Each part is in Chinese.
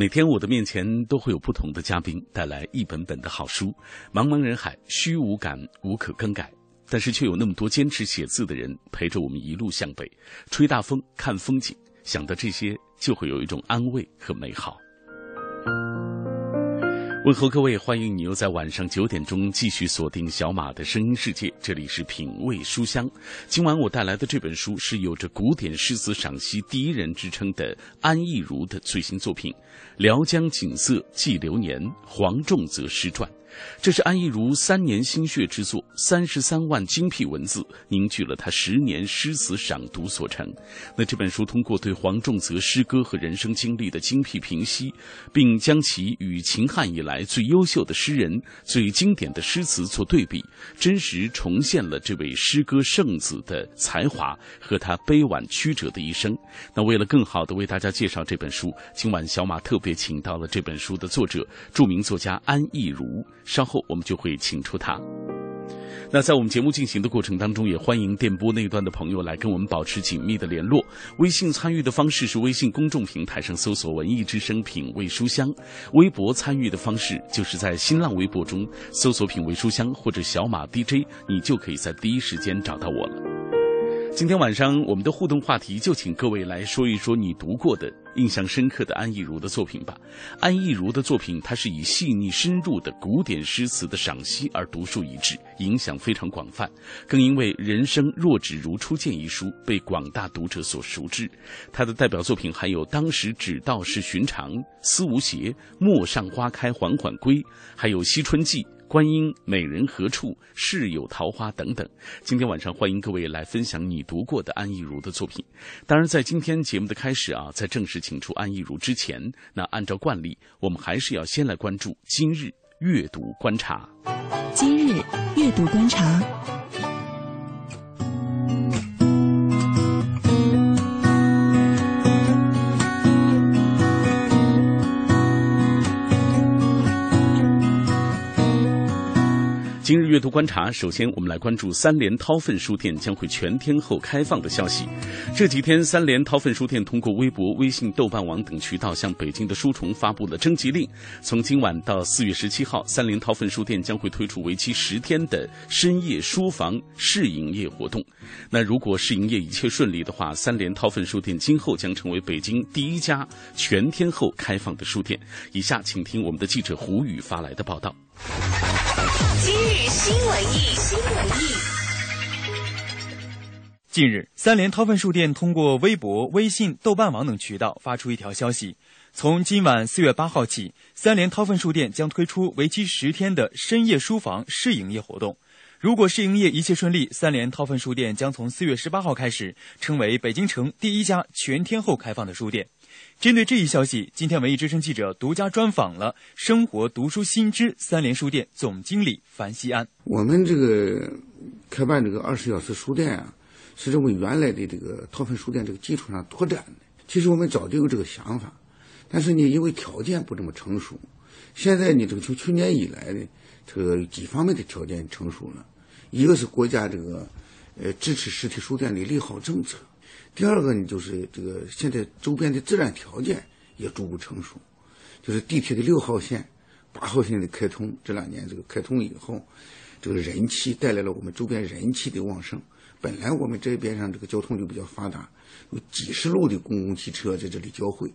每天我的面前都会有不同的嘉宾带来一本本的好书，茫茫人海，虚无感无可更改，但是却有那么多坚持写字的人陪着我们一路向北，吹大风，看风景，想到这些就会有一种安慰和美好。问候各位，欢迎你又在晚上九点钟继续锁定小马的声音世界。这里是品味书香。今晚我带来的这本书是有着古典诗词赏析第一人之称的安忆如的最新作品《辽江景色记流年·黄仲则诗传》。这是安义如三年心血之作，三十三万精辟文字凝聚了他十年诗词赏读所成。那这本书通过对黄仲泽诗歌和人生经历的精辟评析，并将其与秦汉以来最优秀的诗人、最经典的诗词做对比，真实重现了这位诗歌圣子的才华和他悲婉曲折的一生。那为了更好的为大家介绍这本书，今晚小马特别请到了这本书的作者，著名作家安义如。稍后我们就会请出他。那在我们节目进行的过程当中，也欢迎电波那端的朋友来跟我们保持紧密的联络。微信参与的方式是微信公众平台上搜索“文艺之声品味书香”，微博参与的方式就是在新浪微博中搜索“品味书香”或者“小马 DJ”，你就可以在第一时间找到我了。今天晚上我们的互动话题就请各位来说一说你读过的印象深刻的安义如的作品吧。安义如的作品，它是以细腻深入的古典诗词的赏析而独树一帜，影响非常广泛。更因为《人生若只如初见》一书被广大读者所熟知。他的代表作品还有《当时只道是寻常》《思无邪》《陌上花开缓缓归》，还有《惜春记》。观音美人何处？世有桃花等等。今天晚上欢迎各位来分享你读过的安逸如的作品。当然，在今天节目的开始啊，在正式请出安逸如之前，那按照惯例，我们还是要先来关注今日阅读观察。今日阅读观察。今日阅读观察，首先我们来关注三联韬奋书店将会全天候开放的消息。这几天，三联韬奋书店通过微博、微信、豆瓣网等渠道向北京的书虫发布了征集令。从今晚到四月十七号，三联韬奋书店将会推出为期十天的深夜书房试营业活动。那如果试营业一切顺利的话，三联韬奋书店今后将成为北京第一家全天候开放的书店。以下请听我们的记者胡宇发来的报道。今日新文艺，新文艺。近日，三联韬奋书店通过微博、微信、豆瓣网等渠道发出一条消息：从今晚四月八号起，三联韬奋书店将推出为期十天的深夜书房试营业活动。如果试营业一切顺利，三联韬奋书店将从四月十八号开始，成为北京城第一家全天候开放的书店。针对这一消息，今天文艺之声记者独家专访了生活读书新知三联书店总经理樊西安。我们这个开办这个二十小时书店啊，是为原来的这个韬奋书店这个基础上拓展的。其实我们早就有这个想法，但是呢，因为条件不这么成熟，现在呢，这个从去年以来呢，这个几方面的条件成熟了。一个是国家这个呃支持实体书店的利好政策。第二个呢，就是这个现在周边的自然条件也逐步成熟，就是地铁的六号线、八号线的开通，这两年这个开通以后，这个人气带来了我们周边人气的旺盛。本来我们这边上这个交通就比较发达，有几十路的公共汽车在这里交汇，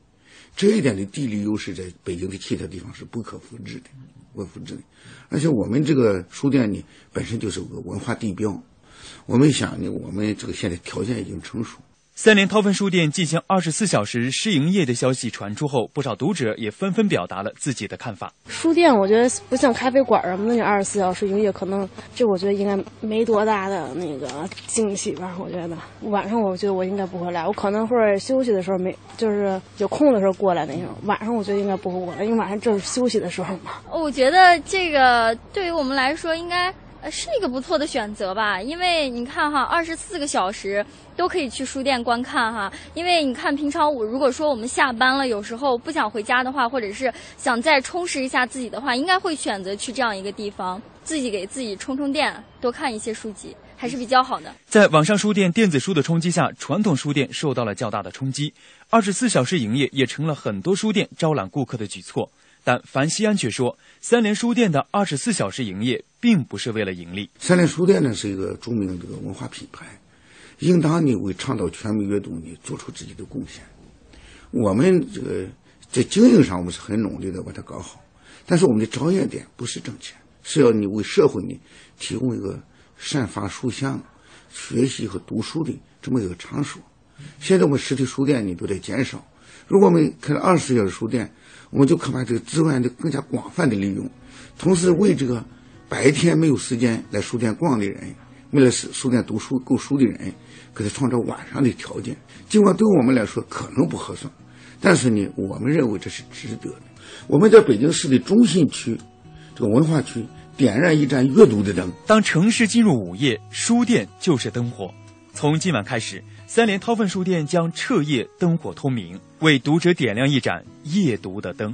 这一点的地理优势在北京的其他地方是不可复制的，不可复制的。而且我们这个书店呢，本身就是个文化地标，我们想呢，我们这个现在条件已经成熟。三联韬奋书店进行二十四小时试营业的消息传出后，不少读者也纷纷表达了自己的看法。书店我觉得不像咖啡馆儿那样二十四小时营业，可能这我觉得应该没多大的那个惊喜吧。我觉得晚上我觉得我应该不会来，我可能会休息的时候没，就是有空的时候过来那种。晚上我觉得应该不会过来，因为晚上正是休息的时候嘛。我觉得这个对于我们来说应该。是一个不错的选择吧，因为你看哈，二十四个小时都可以去书店观看哈。因为你看，平常我如果说我们下班了，有时候不想回家的话，或者是想再充实一下自己的话，应该会选择去这样一个地方，自己给自己充充电，多看一些书籍，还是比较好的。在网上书店电子书的冲击下，传统书店受到了较大的冲击，二十四小时营业也成了很多书店招揽顾客的举措。但樊西安却说，三联书店的二十四小时营业并不是为了盈利。三联书店呢是一个著名的这个文化品牌，应当呢为倡导全民阅读呢做出自己的贡献。我们这个在经营上我们是很努力的把它搞好，但是我们的着眼点不是挣钱，是要你为社会呢提供一个散发书香、学习和读书的这么一个场所。现在我们实体书店呢都在减少，如果我们开了二十四小时书店。我们就可把这个资源的更加广泛的利用，同时为这个白天没有时间来书店逛的人，为了书书店读书购书的人，给他创造晚上的条件。尽管对我们来说可能不合算，但是呢，我们认为这是值得的。我们在北京市的中心区，这个文化区点燃一盏阅读的灯。当城市进入午夜，书店就是灯火。从今晚开始。三联韬奋书店将彻夜灯火通明，为读者点亮一盏夜读的灯。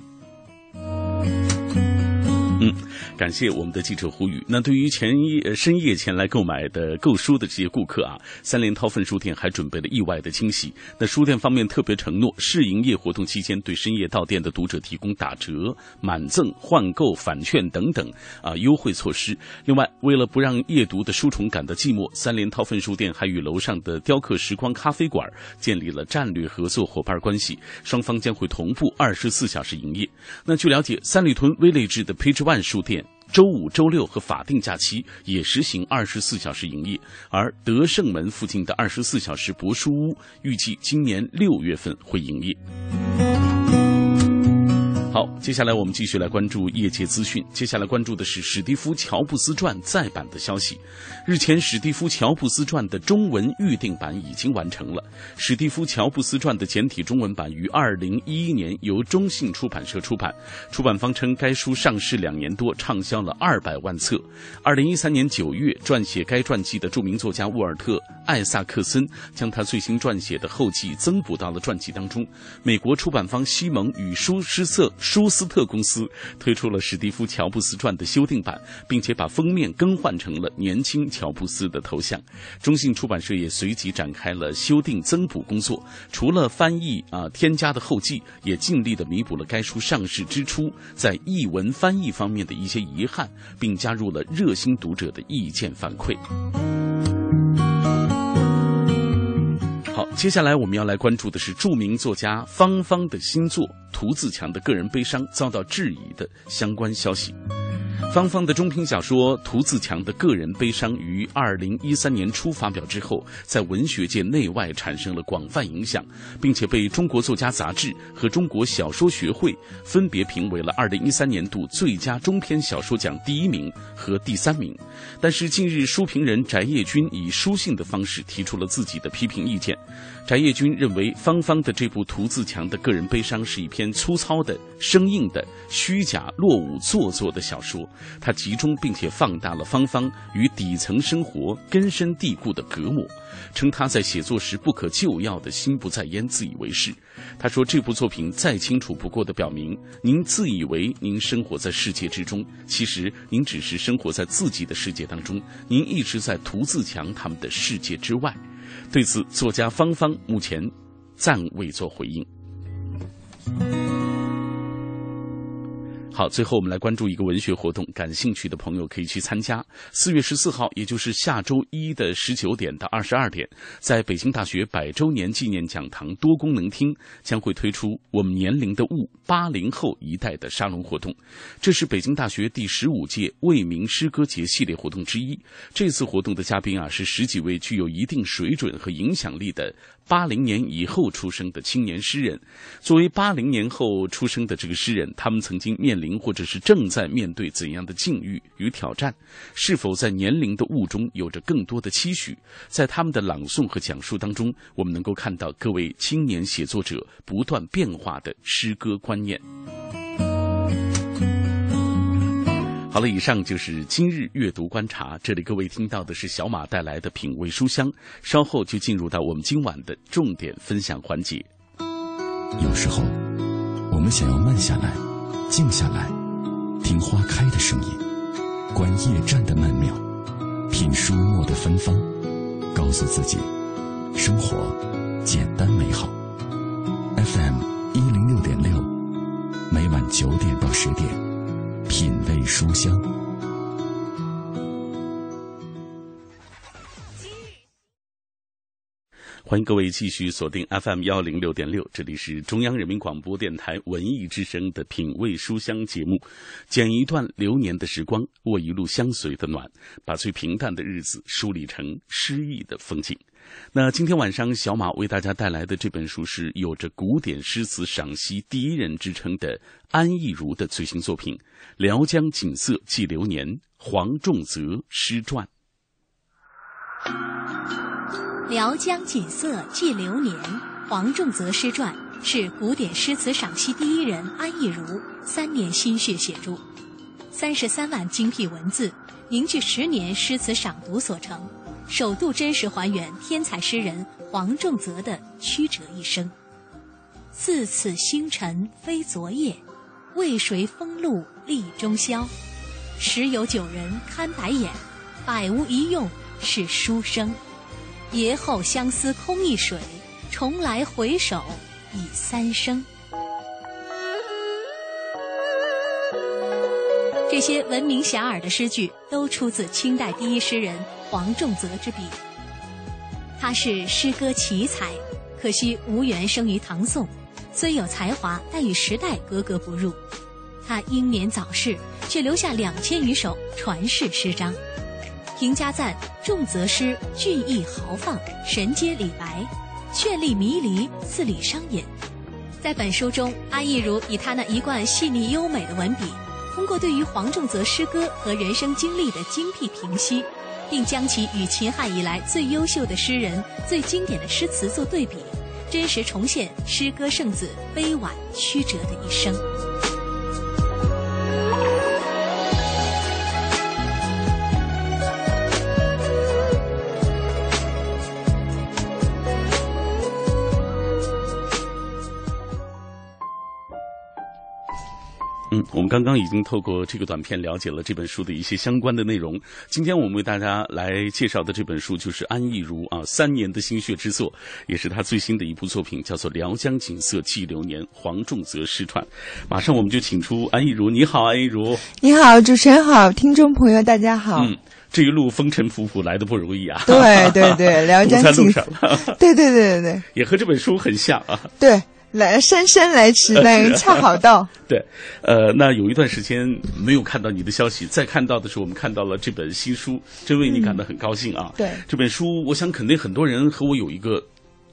嗯。感谢我们的记者胡宇。那对于前夜深夜前来购买的购书的这些顾客啊，三联韬奋书店还准备了意外的惊喜。那书店方面特别承诺，试营业活动期间对深夜到店的读者提供打折、满赠、换购、返券等等啊优惠措施。另外，为了不让夜读的书虫感到寂寞，三联韬奋书店还与楼上的雕刻时光咖啡馆建立了战略合作伙伴关系，双方将会同步二十四小时营业。那据了解，三里屯威雷治的 Page One 书店。周五、周六和法定假期也实行二十四小时营业，而德胜门附近的二十四小时博书屋预计今年六月份会营业。好，接下来我们继续来关注业界资讯。接下来关注的是史蒂夫·乔布斯传再版的消息。日前，史蒂夫·乔布斯传的中文预定版已经完成了。史蒂夫·乔布斯传的简体中文版于二零一一年由中信出版社出版。出版方称，该书上市两年多，畅销了二百万册。二零一三年九月，撰写该传记的著名作家沃尔特·艾萨克森将他最新撰写的后记增补到了传记当中。美国出版方西蒙与舒诗瑟。舒斯特公司推出了史蒂夫·乔布斯传的修订版，并且把封面更换成了年轻乔布斯的头像。中信出版社也随即展开了修订增补工作，除了翻译啊添加的后记，也尽力的弥补了该书上市之初在译文翻译方面的一些遗憾，并加入了热心读者的意见反馈。好，接下来我们要来关注的是著名作家方方的新作《涂自强的个人悲伤》遭到质疑的相关消息。芳芳的中篇小说《涂自强的个人悲伤》于二零一三年初发表之后，在文学界内外产生了广泛影响，并且被中国作家杂志和中国小说学会分别评为了二零一三年度最佳中篇小说奖第一名和第三名。但是近日，书评人翟业军以书信的方式提出了自己的批评意见。翟业军认为，方方的这部涂自强的个人悲伤是一篇粗糙的、生硬的、虚假、落伍、做作的小说。他集中并且放大了方方与底层生活根深蒂固的隔膜，称他在写作时不可救药的心不在焉、自以为是。他说，这部作品再清楚不过的表明，您自以为您生活在世界之中，其实您只是生活在自己的世界当中，您一直在涂自强他们的世界之外。对此，作家方方目前暂未做回应。好，最后我们来关注一个文学活动，感兴趣的朋友可以去参加。四月十四号，也就是下周一的十九点到二十二点，在北京大学百周年纪念讲堂多功能厅将会推出“我们年龄的雾”八零后一代的沙龙活动。这是北京大学第十五届为民诗歌节系列活动之一。这次活动的嘉宾啊，是十几位具有一定水准和影响力的八零年以后出生的青年诗人。作为八零年后出生的这个诗人，他们曾经面临或者是正在面对怎样的境遇与挑战？是否在年龄的雾中有着更多的期许？在他们的朗诵和讲述当中，我们能够看到各位青年写作者不断变化的诗歌观念。好了，以上就是今日阅读观察。这里各位听到的是小马带来的品味书香，稍后就进入到我们今晚的重点分享环节。有时候，我们想要慢下来，静下来，听花开的声音，观夜战的曼妙，品书墨的芬芳，告诉自己，生活简单美好。FM 一零六点六，每晚九点到十点，品味书香。欢迎各位继续锁定 FM 幺零六点六，这里是中央人民广播电台文艺之声的品味书香节目。剪一段流年的时光，握一路相随的暖，把最平淡的日子梳理成诗意的风景。那今天晚上，小马为大家带来的这本书是有着古典诗词赏析第一人之称的安意如的最新作品《辽江景色记流年》黄仲泽诗传。《辽江锦瑟记流年》黄仲泽诗传是古典诗词赏析第一人安意如三年心血写著，三十三万精辟文字凝聚十年诗词赏读所成，首度真实还原天才诗人黄仲泽的曲折一生。四次星辰非昨夜，为谁风露立中宵？十有九人看白眼，百无一用是书生。爷后相思空一水，重来回首已三生。这些闻名遐迩的诗句都出自清代第一诗人黄仲泽之笔。他是诗歌奇才，可惜无缘生于唐宋，虽有才华，但与时代格格不入。他英年早逝，却留下两千余首传世诗章。评价赞仲泽诗俊逸豪放，神接李白，绚丽迷离，似李商隐。在本书中，安意如以他那一贯细腻优美的文笔，通过对于黄仲泽诗歌和人生经历的精辟评析，并将其与秦汉以来最优秀的诗人、最经典的诗词做对比，真实重现诗歌圣子悲婉曲折的一生。我们刚刚已经透过这个短片了解了这本书的一些相关的内容。今天我们为大家来介绍的这本书就是安意如啊三年的心血之作，也是他最新的一部作品，叫做《辽江景色记流年》黄仲泽诗传。马上我们就请出安意如，你好，安意如。你好，主持人好，听众朋友大家好。嗯，这一路风尘仆仆来的不容易啊。对对对，辽江景色。对对对对对，也和这本书很像啊。对。来姗姗来迟，那人恰好到。对，呃，那有一段时间没有看到你的消息，再看到的时候，我们看到了这本新书，真为你感到很高兴啊。嗯、对，这本书，我想肯定很多人和我有一个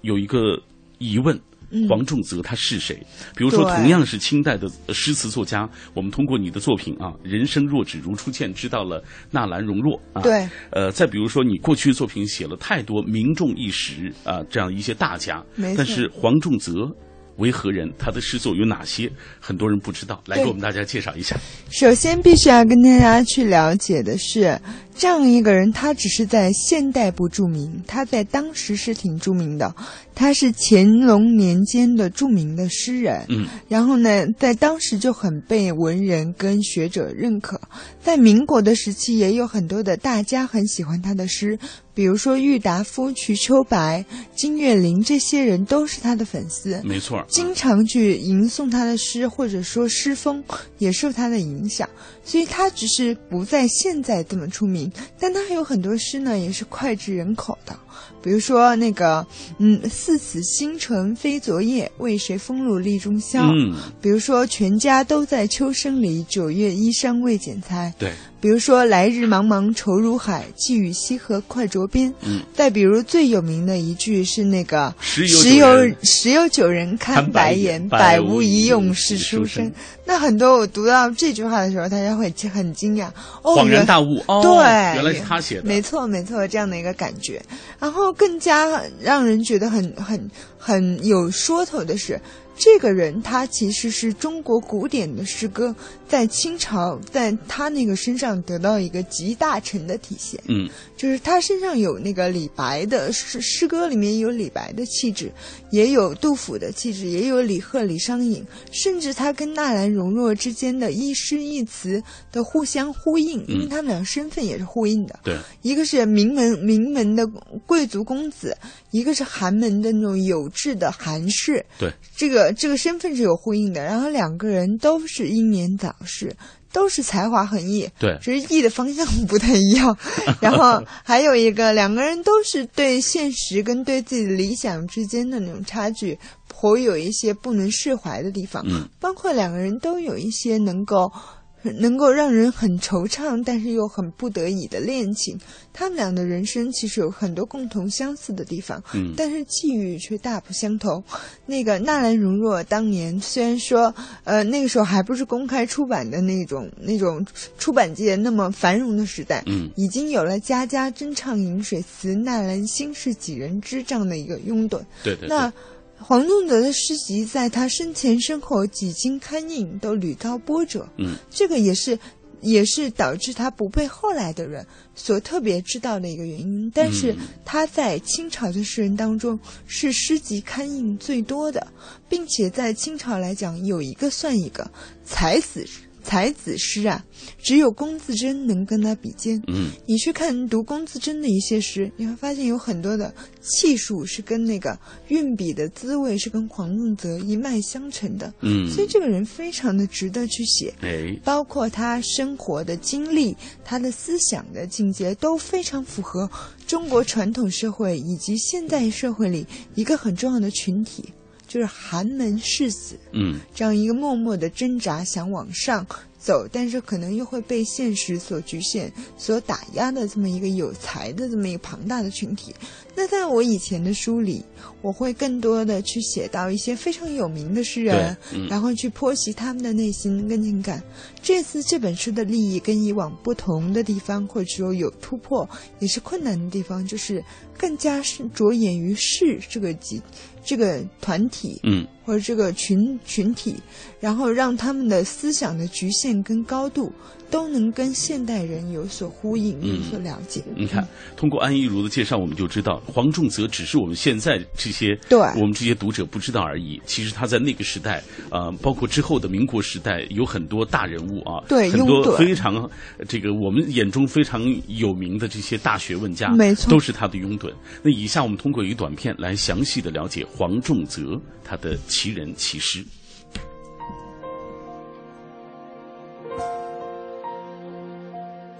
有一个疑问：嗯、黄仲泽他是谁？比如说，同样是清代的诗词作家，我们通过你的作品啊，“人生若只如初见”，知道了纳兰容若啊。对。呃，再比如说，你过去的作品写了太多名重一时啊，这样一些大家，但是黄仲泽。为何人？他的诗作有哪些？很多人不知道，来给我们大家介绍一下。首先，必须要跟大家去了解的是，这样一个人，他只是在现代不著名，他在当时是挺著名的。他是乾隆年间的著名的诗人，嗯，然后呢，在当时就很被文人跟学者认可。在民国的时期，也有很多的大家很喜欢他的诗，比如说郁达夫、瞿秋白、金岳霖这些人都是他的粉丝，没错，经常去吟诵他的诗，或者说诗风也受他的影响。所以他只是不在现在这么出名，但他还有很多诗呢，也是脍炙人口的。比如说那个，嗯，似此星辰非昨夜，为谁风露立中宵。嗯，比如说全家都在秋声里，九月衣衫未剪裁。对。比如说来日茫茫愁如海，寄与西河快着边。嗯。再比如最有名的一句是那个十有十有九人看白眼，百无一用是书生。那很多我读到这句话的时候，大家会很惊讶，恍然大悟。哦，对，原来是他写的。没错，没错，这样的一个感觉。然后更加让人觉得很很很有说头的是。这个人他其实是中国古典的诗歌在清朝在他那个身上得到一个集大成的体现。嗯，就是他身上有那个李白的诗诗歌里面有李白的气质，也有杜甫的气质，也有李贺、李商隐，甚至他跟纳兰容若之间的一诗一词的互相呼应，因为他们俩身份也是呼应的。对，一个是名门名门的贵族公子，一个是寒门的那种有志的寒士。对，这个。这个身份是有呼应的，然后两个人都是英年早逝，都是才华横溢，对，只是艺的方向不太一样。然后还有一个，两个人都是对现实跟对自己的理想之间的那种差距，颇有一些不能释怀的地方。嗯，包括两个人都有一些能够。能够让人很惆怅，但是又很不得已的恋情，他们俩的人生其实有很多共同相似的地方，嗯，但是际遇却大不相同。那个纳兰容若当年虽然说，呃，那个时候还不是公开出版的那种那种出版界那么繁荣的时代，嗯，已经有了“家家争唱饮水词，纳兰心事几人知”这样的一个拥趸，对对，那。黄仲泽的诗集在他生前身后几经刊印，都屡遭波折。嗯，这个也是，也是导致他不被后来的人所特别知道的一个原因。但是他在清朝的诗人当中是诗集刊印最多的，并且在清朝来讲有一个算一个才子。才子诗啊，只有龚自珍能跟他比肩。嗯，你去看读龚自珍的一些诗，你会发现有很多的气数是跟那个运笔的滋味是跟黄仲泽一脉相承的。嗯，所以这个人非常的值得去写。哎，包括他生活的经历，他的思想的境界都非常符合中国传统社会以及现代社会里一个很重要的群体。就是寒门士子，嗯，这样一个默默的挣扎想往上走，但是可能又会被现实所局限、所打压的这么一个有才的这么一个庞大的群体。那在我以前的书里，我会更多的去写到一些非常有名的诗人，然后去剖析他们的内心跟情感。这次这本书的利益跟以往不同的地方，或者说有突破，也是困难的地方，就是更加是着眼于士这个集。这个团体，嗯，或者这个群群体，然后让他们的思想的局限跟高度。都能跟现代人有所呼应，有所了解。你看，通过安一如的介绍，我们就知道黄仲泽只是我们现在这些对我们这些读者不知道而已。其实他在那个时代，呃，包括之后的民国时代，有很多大人物啊，对，很多非常这个我们眼中非常有名的这些大学问家，没错，都是他的拥趸。那以下我们通过一个短片来详细的了解黄仲泽他的奇人奇诗。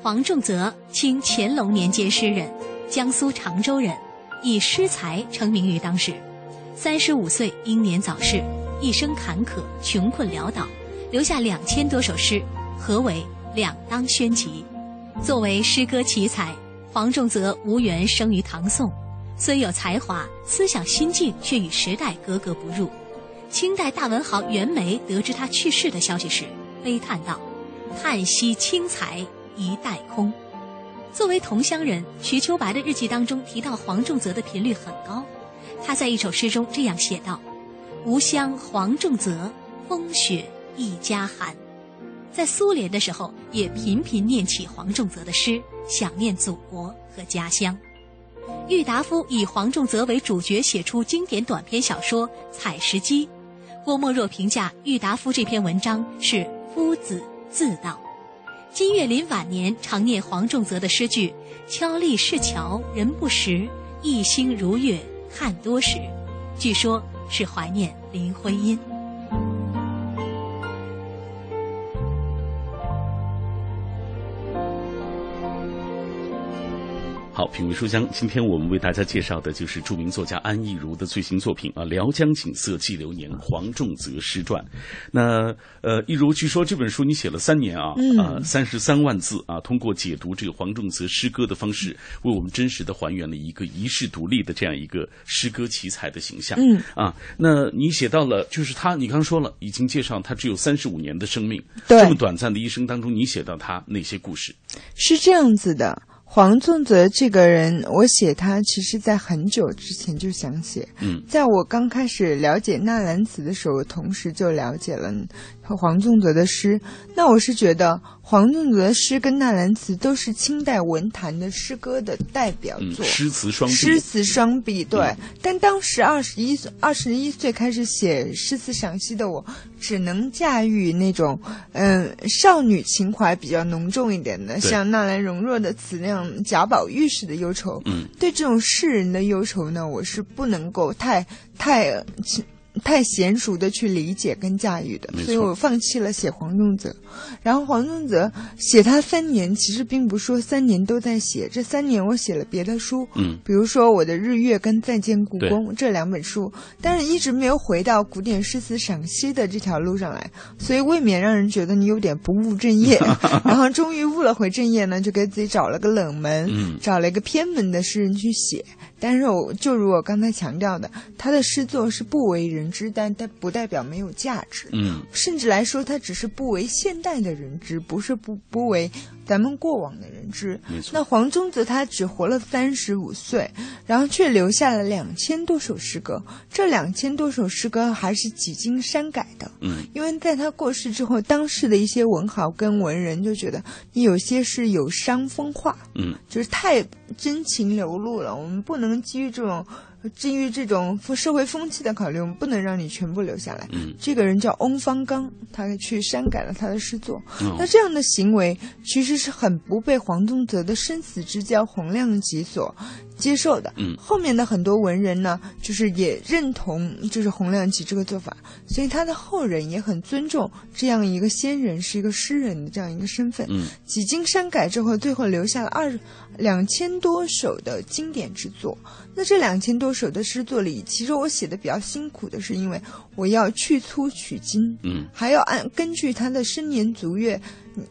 黄仲泽，清乾隆年间诗人，江苏常州人，以诗才成名于当时。三十五岁英年早逝，一生坎坷，穷困潦倒，留下两千多首诗，合为《两当宣集》。作为诗歌奇才，黄仲泽无缘生于唐宋，虽有才华，思想心境却与时代格格不入。清代大文豪袁枚得知他去世的消息时，悲叹道：“叹息清才。”一代空。作为同乡人，瞿秋白的日记当中提到黄仲泽的频率很高。他在一首诗中这样写道：“吾乡黄仲泽，风雪一家寒。”在苏联的时候也频频念起黄仲泽的诗，想念祖国和家乡。郁达夫以黄仲泽为主角写出经典短篇小说《采石矶》，郭沫若评价郁达夫这篇文章是夫子自道。金岳霖晚年常念黄仲泽的诗句：“敲立是桥人不识，一心如月看多时。”据说是怀念林徽因。好，品味书香，今天我们为大家介绍的就是著名作家安忆如的最新作品啊，《辽江景色记流年》黄仲泽诗传。那呃，忆如，据说这本书你写了三年啊，啊，三十三万字啊，通过解读这个黄仲泽诗歌的方式，为我们真实的还原了一个遗世独立的这样一个诗歌奇才的形象。嗯啊，那你写到了，就是他，你刚说了，已经介绍他只有三十五年的生命，对这么短暂的一生当中，你写到他哪些故事？是这样子的。黄仲泽这个人，我写他其实在很久之前就想写。嗯，在我刚开始了解纳兰词的时候，同时就了解了黄仲泽的诗。那我是觉得黄仲泽的诗跟纳兰词都是清代文坛的诗歌的代表嗯，作。诗词双璧。诗词双璧，对。但当时二十一岁，二十一岁开始写诗词赏析的我，只能驾驭那种嗯少女情怀比较浓重一点的，像纳兰容若的词那样贾宝玉式的忧愁。嗯，对这种世人的忧愁呢，我是不能够太太呃太娴熟的去理解跟驾驭的所以我放弃了写黄仲泽。然后黄仲泽写他三年，其实并不是说三年都在写，这三年我写了别的书，嗯比如说我的《日月》跟《再见故宫》这两本书，但是一直没有回到古典诗词赏析的这条路上来，所以未免让人觉得你有点不务正业。然后终于悟了回正业呢，就给自己找了个冷门，嗯找了一个偏门的诗人去写。但是我就如我刚才强调的，他的诗作是不为人知，但但不代表没有价值。嗯甚至来说，他只是不为现代的人知，不是不不为咱们过往的人知。那黄宗泽他只活了三十五岁，然后却留下了两千多首诗歌。这两千多首诗歌还是几经删改的。嗯因为在他过世之后，当时的一些文豪跟文人就觉得你有些是有伤风化，嗯就是太真情流露了。我们不能基于这种基于这种社会风气的考虑，我们不能让你全部留下来。嗯这个人叫翁方刚，他去删改了他的诗作。哦那这样的行为其实是很不被黄宗泽的生死之交洪亮吉所接受的。嗯后面的很多文人呢，就是也认同就是洪亮吉这个做法，所以他的后人也很尊重这样一个先人是一个诗人的这样一个身份。嗯几经删改之后，最后留下了二两千多首的经典之作。那这两千多首的诗作里，其实我写的比较辛苦的是，因为我要去粗取精，嗯还要按根据他的生年足月，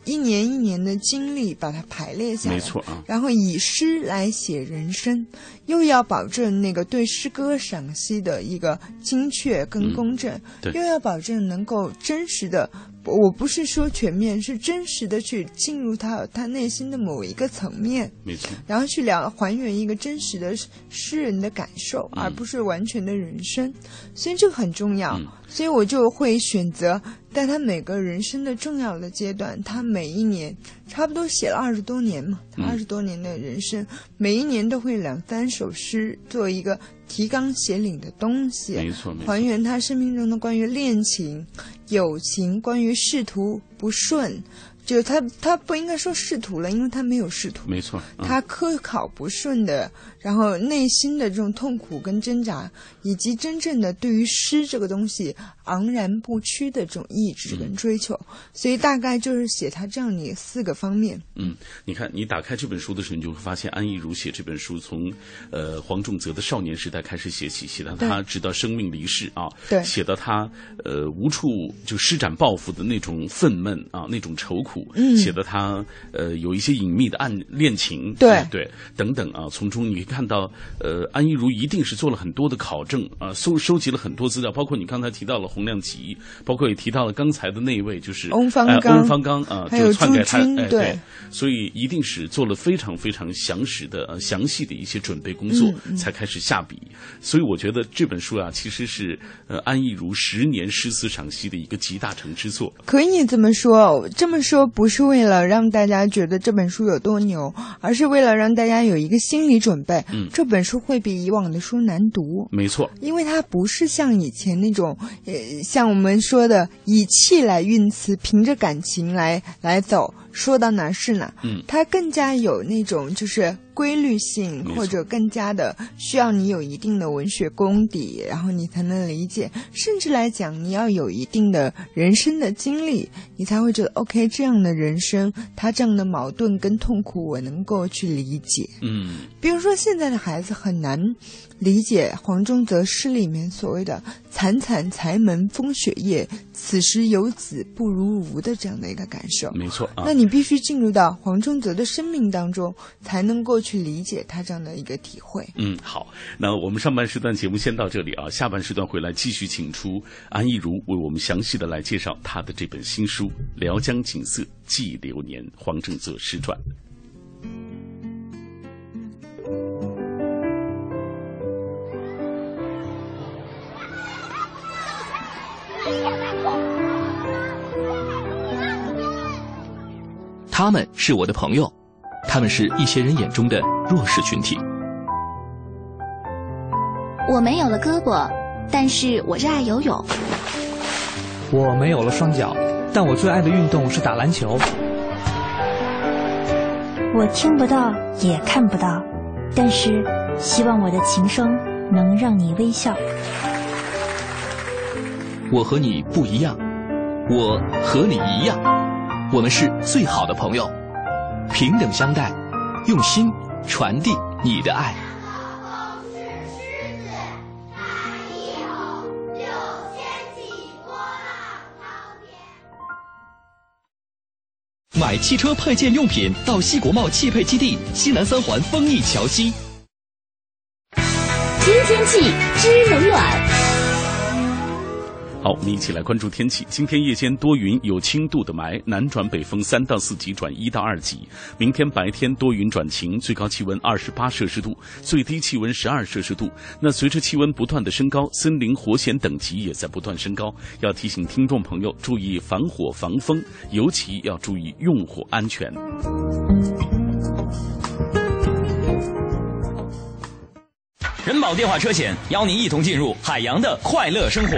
一年一年的经历把它排列下来。没错啊然后以诗来写人生，又要保证那个对诗歌赏析的一个精确跟公正，又要保证能够真实的，我不是说全面，是真实的去进入他他内心的某一个层面。没错。然后去了还原一个真实的诗人的感受，嗯而不是完全的人生，所以这个很重要。嗯所以我就会选择在他每个人生的重要的阶段，他每一年差不多写了二十多年嘛，嗯二十多年的人生，每一年都会两三首诗做一个提纲挈领的东西，没错没错还原他生命中的关于恋情、友情，关于仕途不顺。就他，他不应该说仕途了，因为他没有仕途。没错，嗯他科考不顺的，然后内心的这种痛苦跟挣扎，以及真正的对于诗这个东西昂然不屈的这种意志跟追求，所以大概就是写他这样的四个方面。嗯，你看，你打开这本书的时候，你就会发现安逸如写这本书从，呃黄仲泽的少年时代开始写起，写到他直到生命离世啊，对。写到他呃无处就施展抱负的那种愤懑啊，那种愁苦，嗯。写到他呃有一些隐秘的暗恋情，对。对等等啊，从中你看到，呃，安怡如一定是做了很多的考证啊，收收集了很多资料，包括你刚才提到了洪亮吉，包括也提到了刚才的那一位就是翁方刚呃翁方刚啊，就篡改他哎对，所以一定是做了非常非常详实的、呃、详细的一些准备工作，才开始下笔。所以我觉得这本书啊，其实是呃安逸如十年诗词赏析的一个集大成之作。可以这么说，这么说不是为了让大家觉得这本书有多牛，而是为了让大家有一个心理准备。嗯。这本书会比以往的书难读。没错，因为它不是像以前那种，呃，像我们说的以气来运词，凭着感情来来走，说到哪是哪。嗯它更加有那种就是规律性或者更加的需要你有一定的文学功底，然后你才能理解。甚至来讲，你要有一定的人生的经历，你才会觉得 OK，这样的人生，他这样的矛盾跟痛苦，我能够去理解。嗯比如说，现在的孩子很难理解黄宗泽诗里面所谓的“惨惨柴门风雪夜，此时有子不如无”的这样的一个感受。没错啊那。你必须进入到黄宗泽的生命当中，才能够去理解他这样的一个体会。嗯，好，那我们上半时段节目先到这里啊，下半时段回来继续请出安逸如为我们详细的来介绍他的这本新书《辽江景色记流年》黄正泽诗传。他们是我的朋友，他们是一些人眼中的弱势群体。我没有了胳膊，但是我热爱游泳。我没有了双脚，但我最爱的运动是打篮球。我听不到，也看不到，但是希望我的琴声能让你微笑。我和你不一样，我和你一样，我们是最好的朋友，平等相待，用心传递你的爱。买汽车配件用品到西国贸汽配基地西南三环丰益桥西。新天气知冷暖。好，我们一起来关注天气。今天夜间多云，有轻度的霾，南转北风三到四级转一到二级。明天白天多云转晴，最高气温二十八摄氏度，最低气温十二摄氏度。那随着气温不断的升高，森林火险等级也在不断升高，要提醒听众朋友注意防火防风，尤其要注意用火安全。人保电话车险邀您一同进入海洋的快乐生活。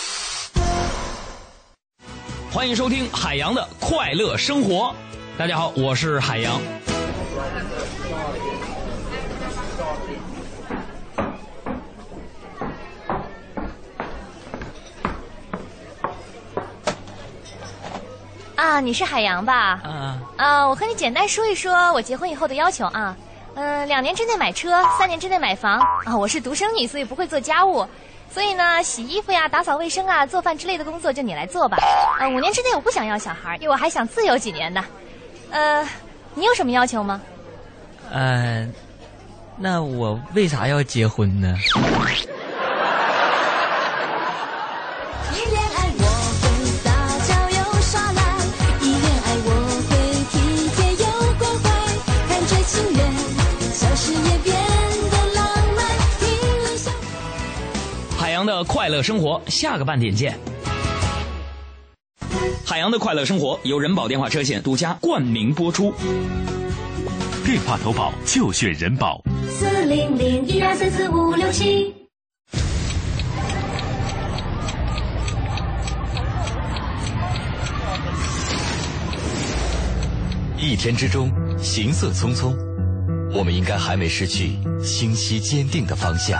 欢迎收听海洋的快乐生活。大家好，我是海洋。啊，你是海洋吧？嗯啊，我和你简单说一说我结婚以后的要求啊。嗯、两年之内买车，三年之内买房。啊，我是独生女，所以不会做家务，所以呢，洗衣服呀、打扫卫生啊、做饭之类的工作就你来做吧。呃，五年之内我不想要小孩，因为我还想自由几年呢。呃，你有什么要求吗？呃，那我为啥要结婚呢？的快乐生活，下个半点见。海洋的快乐生活由人保电话车险独家冠名播出。电话投保就选人保。四零零一二三四五六七。一天之中行色匆匆，我们应该还没失去清晰坚定的方向。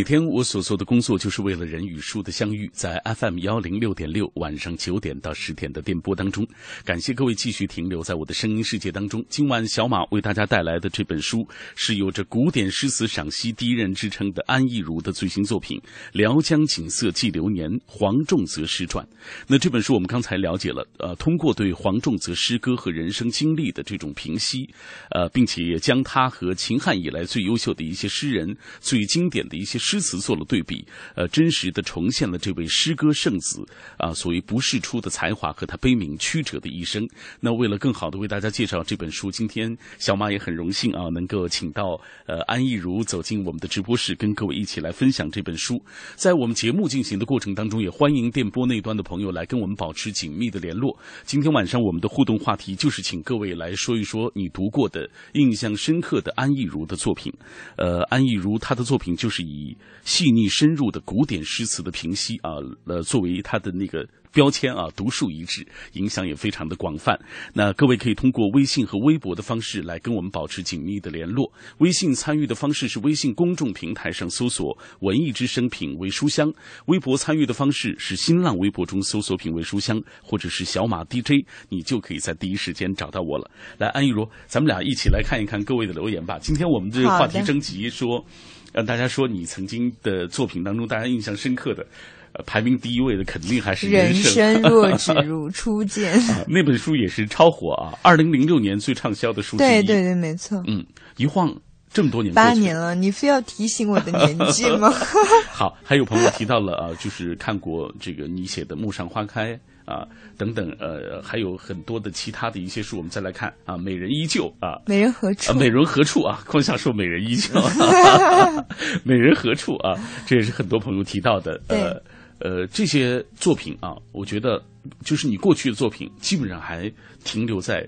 每天我所做的工作就是为了人与书的相遇，在 FM 幺零六点六晚上九点到十点的电波当中，感谢各位继续停留在我的声音世界当中。今晚小马为大家带来的这本书是有着古典诗词赏析第一人之称的安忆如的最新作品《辽江景色记流年·黄仲泽诗传》。那这本书我们刚才了解了，呃，通过对黄仲泽诗歌和人生经历的这种评析，呃，并且也将他和秦汉以来最优秀的一些诗人、最经典的一些诗词做了对比，呃，真实的重现了这位诗歌圣子啊所谓不世出的才华和他悲悯曲折的一生。那为了更好的为大家介绍这本书，今天小马也很荣幸啊，能够请到呃安逸如走进我们的直播室，跟各位一起来分享这本书。在我们节目进行的过程当中，也欢迎电波那端的朋友来跟我们保持紧密的联络。今天晚上我们的互动话题就是请各位来说一说你读过的印象深刻的安逸如的作品。呃，安逸如她的作品就是以细腻深入的古典诗词的评析啊，呃，作为他的那个。标签啊，独树一帜，影响也非常的广泛。那各位可以通过微信和微博的方式来跟我们保持紧密的联络。微信参与的方式是微信公众平台上搜索“文艺之声品味书香”，微博参与的方式是新浪微博中搜索“品味书香”或者是小马 DJ，你就可以在第一时间找到我了。来，安玉如，咱们俩一起来看一看各位的留言吧。今天我们这个话题征集说，让大家说你曾经的作品当中，大家印象深刻的。呃，排名第一位的肯定还是人生。生若 只如初见，啊那本书也是超火啊！二零零六年最畅销的书之一。对对对，没错。嗯，一晃这么多年八年了，你非要提醒我的年纪吗？好，还有朋友提到了啊，就是看过这个你写的《陌上花开》啊等等，呃，还有很多的其他的一些书，我们再来看啊，《美人依旧》啊，美人何处？啊，美人何处 啊？光想说美人依旧，美人何处啊？这也是很多朋友提到的，呃。呃，这些作品啊，我觉得就是你过去的作品，基本上还停留在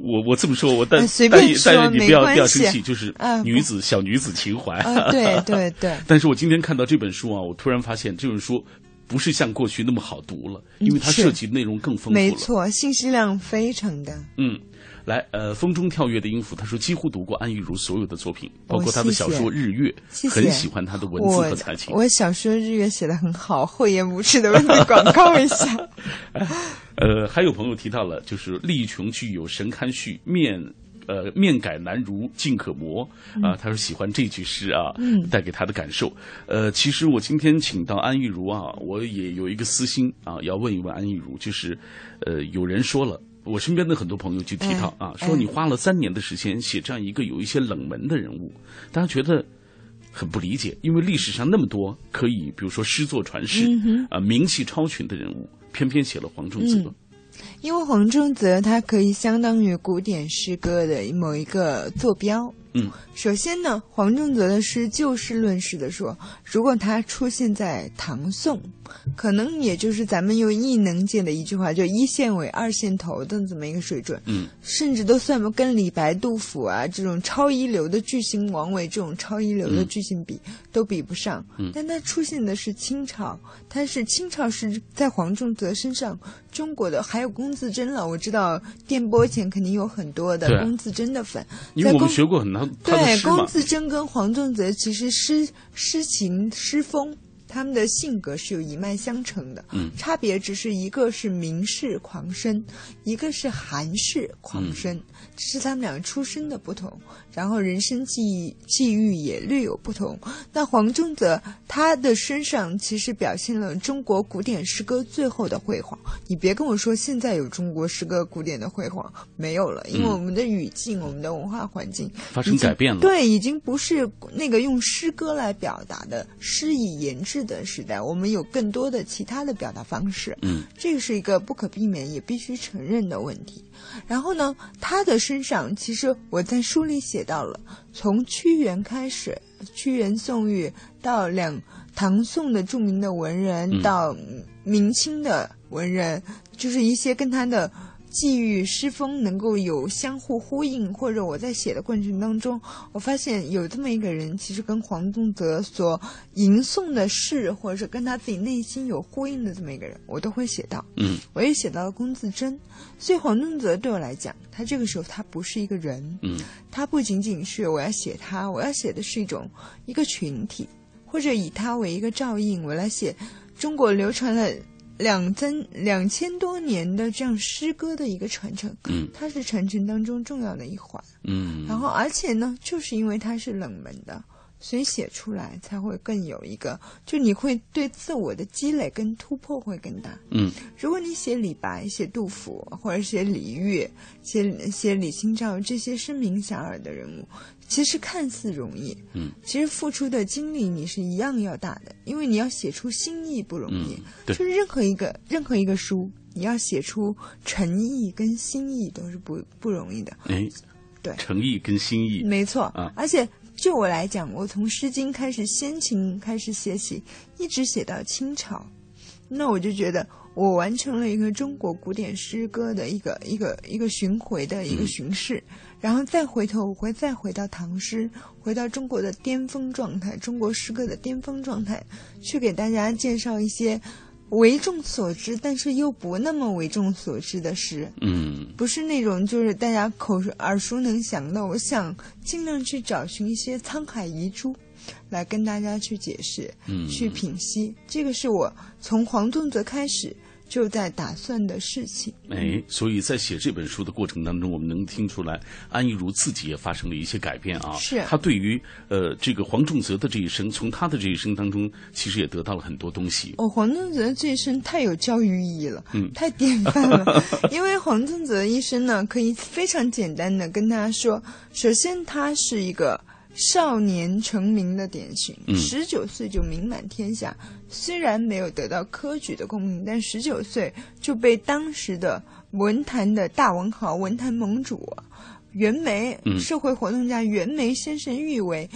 我我这么说，我但但但是你不要不要生气，就是啊女子小女子情怀。啊对对对但是我今天看到这本书啊，我突然发现这本书不是像过去那么好读了，因为它涉及的内容更丰富了。没错，信息量非常大。嗯，来，呃，风中跳跃的音符，他说几乎读过安玉如所有的作品，包括他的小说《日月》，谢谢很喜欢他的文字和才情。我我小说《日月》写的很好，厚颜无耻的为你广告一下。呃，还有朋友提到了，就是力穷具有神堪绪，面呃面改难如镜可磨啊、嗯他说喜欢这句诗啊，嗯带给他的感受。呃，其实我今天请到安玉如啊，我也有一个私心啊，要问一问安玉如，就是呃，有人说了。我身边的很多朋友就提到哎啊，说你花了三年的时间写这样一个有一些冷门的人物，大家觉得很不理解，因为历史上那么多可以，比如说诗作传世嗯哼啊、名气超群的人物，偏偏写了黄仲泽。嗯因为黄仲泽他可以相当于古典诗歌的某一个坐标。嗯，首先呢，黄仲泽的诗就事论事的说，如果他出现在唐宋，可能也就是咱们用艺能界的一句话，就一线尾、二线头的这么一个水准。嗯，甚至都算不跟李白、杜甫啊这种超一流的巨星，王维这种超一流的巨星比、都比不上。嗯但他出现的是清朝，他是清朝是在黄仲泽身上，中国的还有龚自珍了。我知道电波前肯定有很多的龚自珍的粉，因为我们学过很多对，龚。自珍跟黄仲泽其实诗诗情诗风。他们的性格是有一脉相承的，嗯差别只是一个是明士狂生，一个是韩式狂生，只是他们两个出身的不同，然后人生际遇际遇也略有不同。那黄宗泽他的身上其实表现了中国古典诗歌最后的辉煌。你别跟我说现在有中国诗歌古典的辉煌，没有了，因为嗯我们的语境、我们的文化环境发生改变了对，已经不是那个用诗歌来表达的诗以言志的时代，我们有更多的其他的表达方式。嗯，这个是一个不可避免也必须承认的问题。然后呢，他的身上其实我在书里写到了，从屈原开始，屈原、宋玉到两唐宋的著名的文人，嗯到明清的文人，就是一些跟他的。际遇诗风能够有相互呼应，或者我在写的过程当中，我发现有这么一个人，其实跟黄宗泽所吟诵的诗，或者是跟他自己内心有呼应的这么一个人，我都会写到。嗯，我也写到了龚自珍，所以黄宗泽对我来讲，他这个时候他不是一个人，嗯，他不仅仅是我要写他，我要写的是一种一个群体，或者以他为一个照应，我来写中国流传了两千两千多年的这样诗歌的一个传承，嗯它是传承当中重要的一环。嗯，然后，而且呢，就是因为它是冷门的，所以写出来才会更有一个，就你会对自我的积累跟突破会更大。嗯如果你写李白、写杜甫，或者写李煜、写写李清照这些声名遐迩的人物，其实看似容易，嗯，其实付出的精力你是一样要大的，因为你要写出心意不容易。嗯对。就是任何一个任何一个书，你要写出诚意跟心意都是不不容易的。哎，对，诚意跟心意，没错。啊，而且就我来讲，我从《诗经》开始先秦开始写起，一直写到清朝，那我就觉得我完成了一个中国古典诗歌的一个一个一个巡回的一个巡视，然后再回头，我会再回到唐诗，回到中国的巅峰状态，中国诗歌的巅峰状态，去给大家介绍一些为众所知，但是又不那么为众所知的诗。嗯不是那种就是大家口耳熟能详的，我想尽量去找寻一些沧海遗珠，来跟大家去解释，嗯去品析。这个是我从黄宗泽开始就在打算的事情。哎，所以在写这本书的过程当中，我们能听出来，安忆如自己也发生了一些改变啊。是他对于呃这个黄仲泽的这一生，从他的这一生当中，其实也得到了很多东西。哦，黄仲泽这一生太有教育意义了，嗯太典范了。因为黄仲泽一生呢，可以非常简单的跟大家说，首先他是一个少年成名的典型。嗯，十九、岁就名满天下。虽然没有得到科举的功名，但十九岁就被当时的文坛的大文豪、文坛盟主啊袁枚、嗯。社会活动家袁枚先生誉为。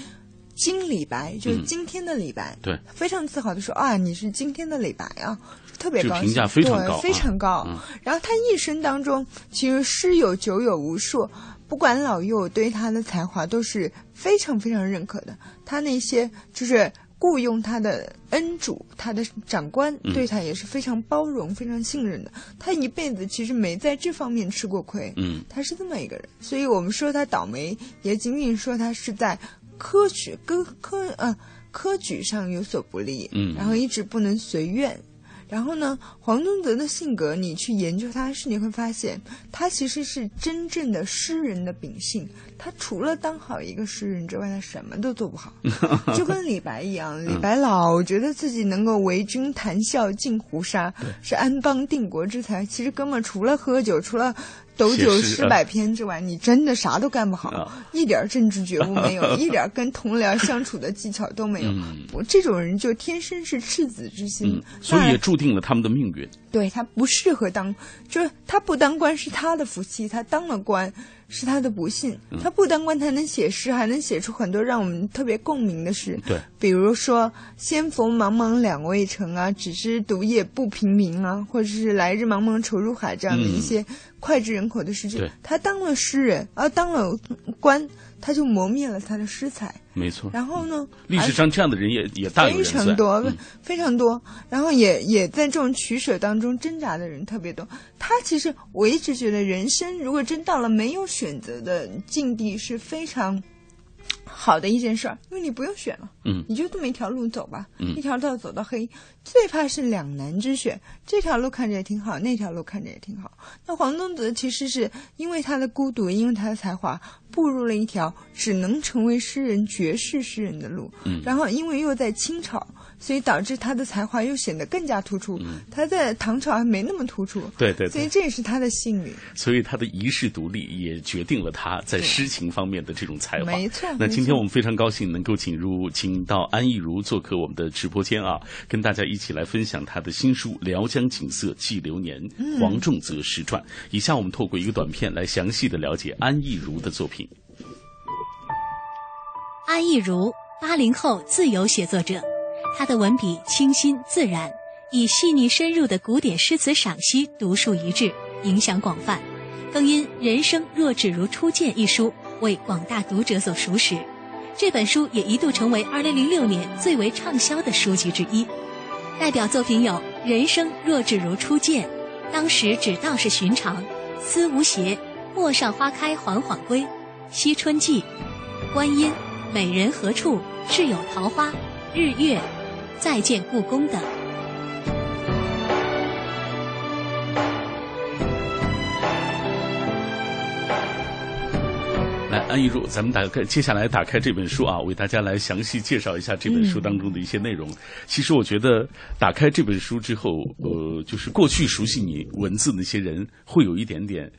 金李白就是嗯。今天的李白，对，非常自豪的说啊，你是今天的李白啊，特别高兴，评价非常对高啊。非常高。嗯。然后他一生当中，其实诗有酒有无数，不管老幼对他的才华都是非常非常认可的。他那些就是雇佣他的恩主、他的长官，嗯对他也是非常包容、非常信任的。他一辈子其实没在这方面吃过亏。嗯他是这么一个人，所以我们说他倒霉，也仅仅说他是在科举、科科呃科举上有所不利，嗯然后一直不能随愿。然后呢，黄宗泽的性格，你去研究他是你会发现，他其实是真正的诗人的秉性。他除了当好一个诗人之外，他什么都做不好，就跟李白一样。李白老觉得自己能够为君谈笑尽胡沙，是安邦定国之才。其实哥们儿除了喝酒，除了斗酒诗诗百篇之外，你真的啥都干不好，啊一点政治觉悟没有，一点跟同僚相处的技巧都没有。嗯我这种人就天生是赤子之心，嗯，所以也注定了他们的命运。对他不适合当，就是他不当官是他的福气，他当了官是他的不幸。嗯他不当官，他能写诗，还能写出很多让我们特别共鸣的诗。对，比如说“先逢茫茫两未成”啊，“只知独夜不平明”啊，或者是“来日茫茫愁如海”这样的一些脍炙人口的诗句。对他当了诗人，而当了官，他就磨灭了他的诗才。没错。然后呢，历史上这样的人也也大有非。常多，嗯非常多。然后也也在这种取舍当中挣扎的人特别多。他其实我一直觉得，人生如果真到了没有选择的境地，是非常好的一件事儿，因为你不用选了，嗯你就这么一条路走吧，嗯一条道走到黑。最怕是两难之选，这条路看着也挺好，那条路看着也挺好。那黄宗泽其实是因为他的孤独，因为他的才华，步入了一条只能成为诗人、绝世诗人的路。嗯然后因为又在清朝，所以导致他的才华又显得更加突出。他在唐朝还没那么突出，嗯对对对所以这也是他的幸运。所以他的遗世独立也决定了他在诗情方面的这种才华。没错那今天我们非常高兴能够请入，请到安逸如做客我们的直播间啊，跟大家一起来分享他的新书《辽江景色记流年》嗯黄仲泽诗传。以下我们透过一个短片来详细的了解安逸如的作品。安逸如，八零后自由写作者，他的文笔清新自然，以细腻深入的古典诗词赏析独树一帜，影响广泛，更因《人生若只如初见》一书为广大读者所熟识。这本书也一度成为2006年最为畅销的书籍之一。代表作品有《人生若只如初见》《当时只道是寻常》《思无邪》《陌上花开缓缓归》《惜春记》《观音》《美人何处是有桃花》《日月》《再见故宫》等。安逸如，咱们打开接下来打开这本书啊，为大家来详细介绍一下这本书当中的一些内容。其实我觉得打开这本书之后，呃，就是过去熟悉你文字那些人会有一点点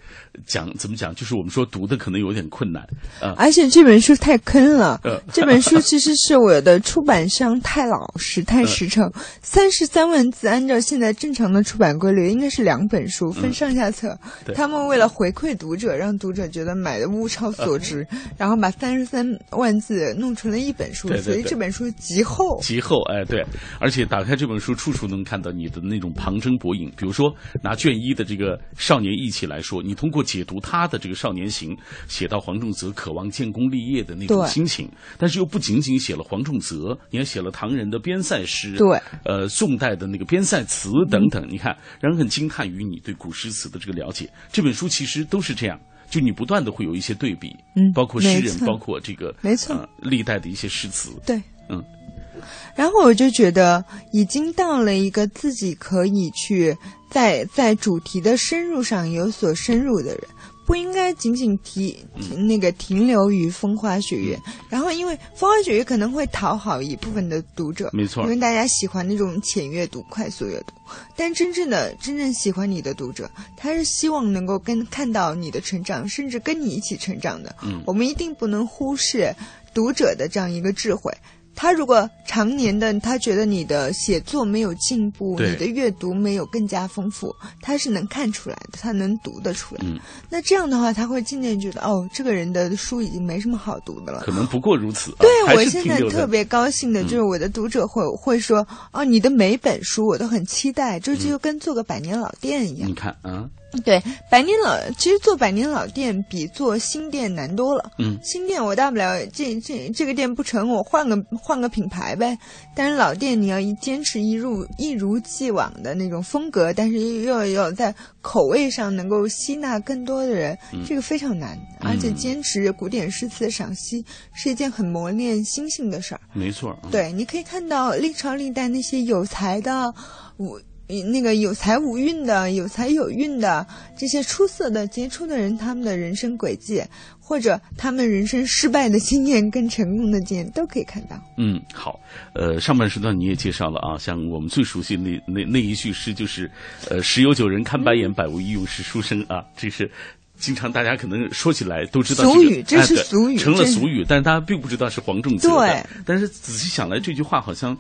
讲怎么讲，就是我们说读的可能有点困难啊。而且这本书太坑了。呃这本书其实是我的出版商太老实、太实诚，三十三万字，按照现在正常的出版规律，应该是两本书分上下册。对他们为了回馈读者，让读者觉得买的物超所值，然后把三十三万字弄成了一本书，对对对所以这本书极厚。极厚，哎，对，而且打开这本书，处处能看到你的那种旁征博引。比如说，拿卷一的这个《少年义气》来说，你通过解读他的这个少年行，写到黄仲泽渴望建功立业的那种心情，但是又不仅仅写了黄仲泽，你还写了唐人的边塞诗，对，呃，宋代的那个边塞词等等。你看，让人很惊叹于你对古诗词的这个了解。这本书其实都是这样。就你不断的会有一些对比，嗯包括诗人，包括这个，没错。呃，历代的一些诗词，对，嗯，然后我就觉得已经到了一个自己可以去在在主题的深入上有所深入的人，不应该仅仅提嗯那个停留于风花雪月。然后，因为风花雪月可能会讨好一部分的读者，没错因为大家喜欢那种浅阅读、快速阅读。但真正的真正喜欢你的读者，他是希望能够跟看到你的成长，甚至跟你一起成长的。嗯我们一定不能忽视读者的这样一个智慧。他如果常年的，他觉得你的写作没有进步，你的阅读没有更加丰富，他是能看出来的，他能读得出来。嗯，那这样的话，他会渐渐觉得，哦，这个人的书已经没什么好读的了。可能不过如此。啊对我现在特别高兴的嗯就是我的读者会、会说，哦，你的每本书我都很期待，这就跟做个百年老店一样。你看啊，对，百年老其实做百年老店比做新店难多了。嗯新店我大不了这这这个店不成，我换个换个品牌呗。但是老店你要一坚持一入一如既往的那种风格，但是又要在口味上能够吸纳更多的人，嗯这个非常难。而且坚持古典诗词赏析是一件很磨练心性的事儿。没错。嗯，对，你可以看到历朝历代那些有才的武。那个有才无运的、有才有运的这些出色的、杰出的人，他们的人生轨迹，或者他们人生失败的经验跟成功的经验，都可以看到。嗯，好，呃，上半时段你也介绍了啊，像我们最熟悉那那那一句诗就是，呃，十有九人看白眼，百无一用是书生啊，这是。经常大家可能说起来都知道、这个、俗语这是俗语成了俗语，但是大家并不知道是黄仲泽的。对但是仔细想来，这句话好像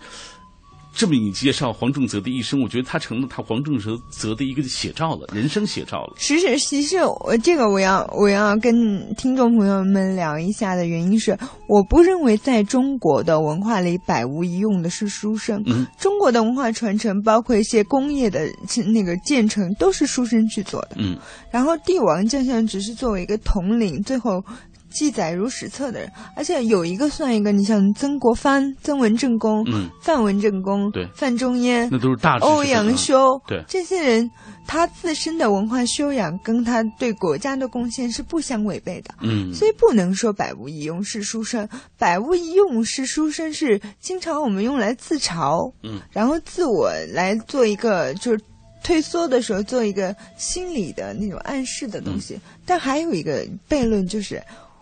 这么一介绍黄仲泽的一生，我觉得他成了他黄仲泽泽的一个写照了，人生写照了。其实，其实我这个我要我要跟听众朋友们聊一下的原因是，我不认为在中国的文化里百无一用的是书生。嗯，中国的文化传承，包括一些工业的那个建成，都是书生去做的。嗯，然后帝王将相只是作为一个统领，最后记载如史册的人，而且有一个算一个。你像曾国藩、曾文正公、嗯。范文正公、对。范仲淹，那都是大欧阳修，对。这些人，他自身的文化修养跟他对国家的贡献是不相违背的。嗯。所以不能说百无一用是书生，百无一用是书生是经常我们用来自嘲，嗯，然后自我来做一个就是退缩的时候做一个心理的那种暗示的东西。但还有一个悖论就是，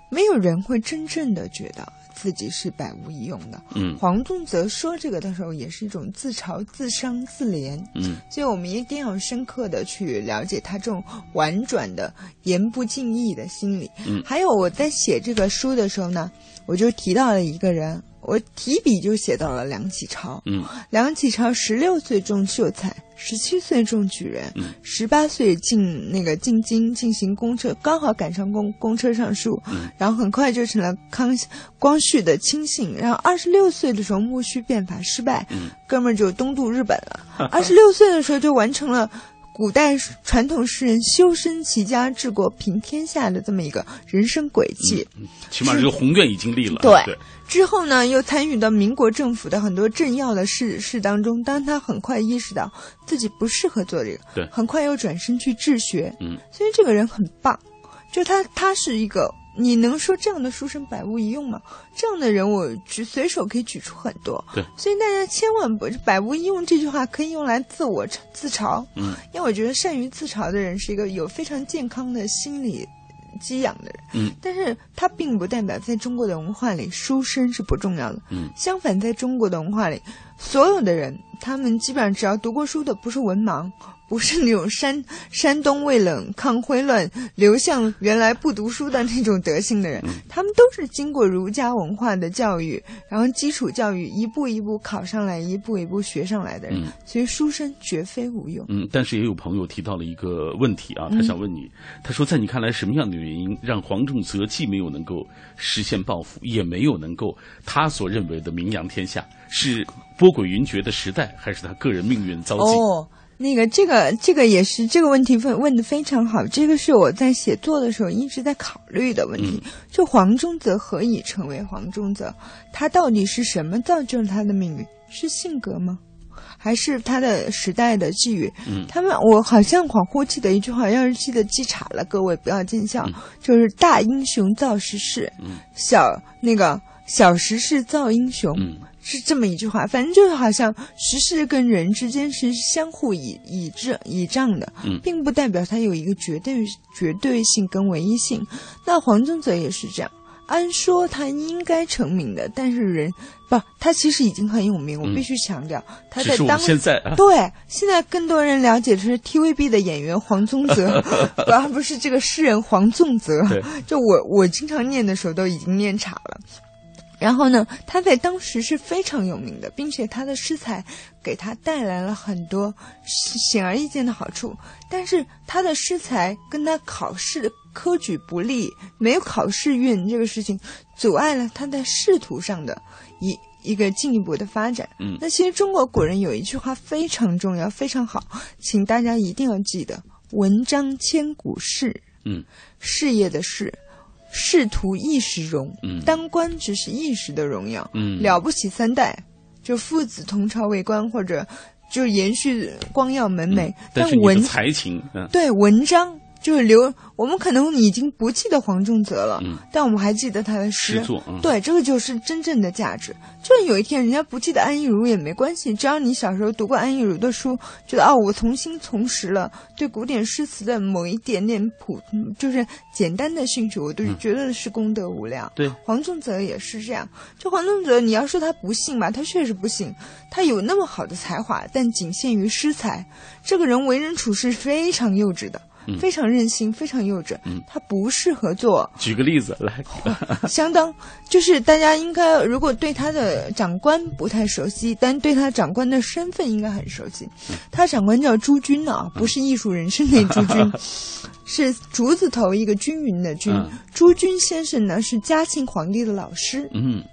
没有人会真正的觉得自己是百无一用的。嗯黄宗泽说这个的时候，也是一种自嘲、自伤、自怜。嗯所以我们一定要深刻的去了解他这种婉转的、言不尽意的心理。嗯还有我在写这个书的时候呢，我就提到了一个人，我提笔就写到了梁启超。嗯梁启超十六岁中秀才，十七岁中举人，嗯十八岁进那个进京进行公车，刚好赶上公公车上书，嗯然后很快就成了康光绪的亲信。然后二十六岁的时候戊戌变法失败，嗯哥们儿就东渡日本了。二十六岁的时候就完成了。古代传统诗人修身齐家治国平天下的这么一个人生轨迹，起码这个宏愿已经立了。对对，之后呢，又参与到民国政府的很多政要的事事当中，当他很快意识到自己不适合做这个，对很快又转身去治学，嗯，所以这个人很棒，就他他是一个，你能说这样的书生百无一用吗？这样的人我举随手可以举出很多，对。所以大家千万不百无一用这句话可以用来自我自嘲，嗯，因为我觉得善于自嘲的人是一个有非常健康的心理激养的人，嗯。但是它并不代表在中国的文化里书生是不重要的。嗯。相反，在中国的文化里，所有的人，他们基本上只要读过书的，不是文盲，不是那种山山东未冷、抗徽乱、流向原来不读书的那种德行的人，嗯他们都是经过儒家文化的教育，然后基础教育一步一步考上来，一步一步学上来的人。嗯所以书生绝非无用。嗯，但是也有朋友提到了一个问题啊，他嗯想问你，他说在你看来什么样的原因让黄仲泽既没有能够实现抱负，也没有能够他所认为的名扬天下？是波诡云谲的时代，还是他个人命运遭际？哦，那个，这个，这个也是这个问题问问的非常好，这个是我在写作的时候一直在考虑的问题。就黄宗泽何以成为黄宗泽？他到底是什么造就了他的命运？是性格吗？还是他的时代的际遇？嗯他们我好像恍惚记得一句话，要是记得记岔了，各位不要见笑，就是大英雄造时势，嗯小那个小时势造英雄。嗯是这么一句话，反正就是好像时事跟人之间是相互倚倚仗倚仗的，嗯并不代表它有一个绝对绝对性跟唯一性。那黄宗泽也是这样，按说他应该成名的，但是人不，他其实已经很有名，我嗯必须强调，他在当们现在啊 对现在更多人了解的是 TVB 的演员黄宗泽，而不是这个诗人黄宗泽。就我我经常念的时候都已经念岔了。然后呢，他在当时是非常有名的，并且他的诗才给他带来了很多显而易见的好处。但是他的诗才跟他考试的科举不利，没有考试运这个事情，阻碍了他在仕途上的一一个进一步的发展。嗯那其实中国古人有一句话非常重要，非常好，请大家一定要记得：文章千古事，嗯事业的事。仕途一时荣，嗯。当官只是一时的荣耀，嗯。了不起三代，就父子同朝为官，或者就延续光耀门楣。嗯。但是文才情，嗯，对文章就是留，我们可能已经不记得黄仲泽了，嗯但我们还记得他的诗诗作嗯对，这个就是真正的价值。就是有一天人家不记得安意如也没关系，只要你小时候读过安意如的书，觉得哦，我重新重拾了对古典诗词的某一点点普，就是简单的兴趣，我都觉得是功德无量。对，黄仲泽也是这样。就黄仲泽，你要说他不幸吧，他确实不幸，他有那么好的才华，但仅限于诗才。这个人为人处事非常幼稚的。嗯。非常任性，非常幼稚，嗯。他不适合做举个例子来，相当，就是大家应该如果对他的长官不太熟悉，但对他长官的身份应该很熟悉。他长官叫朱军啊，不是艺术人生那朱军，是竹字头一个均匀的均。嗯。朱军先生呢是嘉庆皇帝的老师，嗯，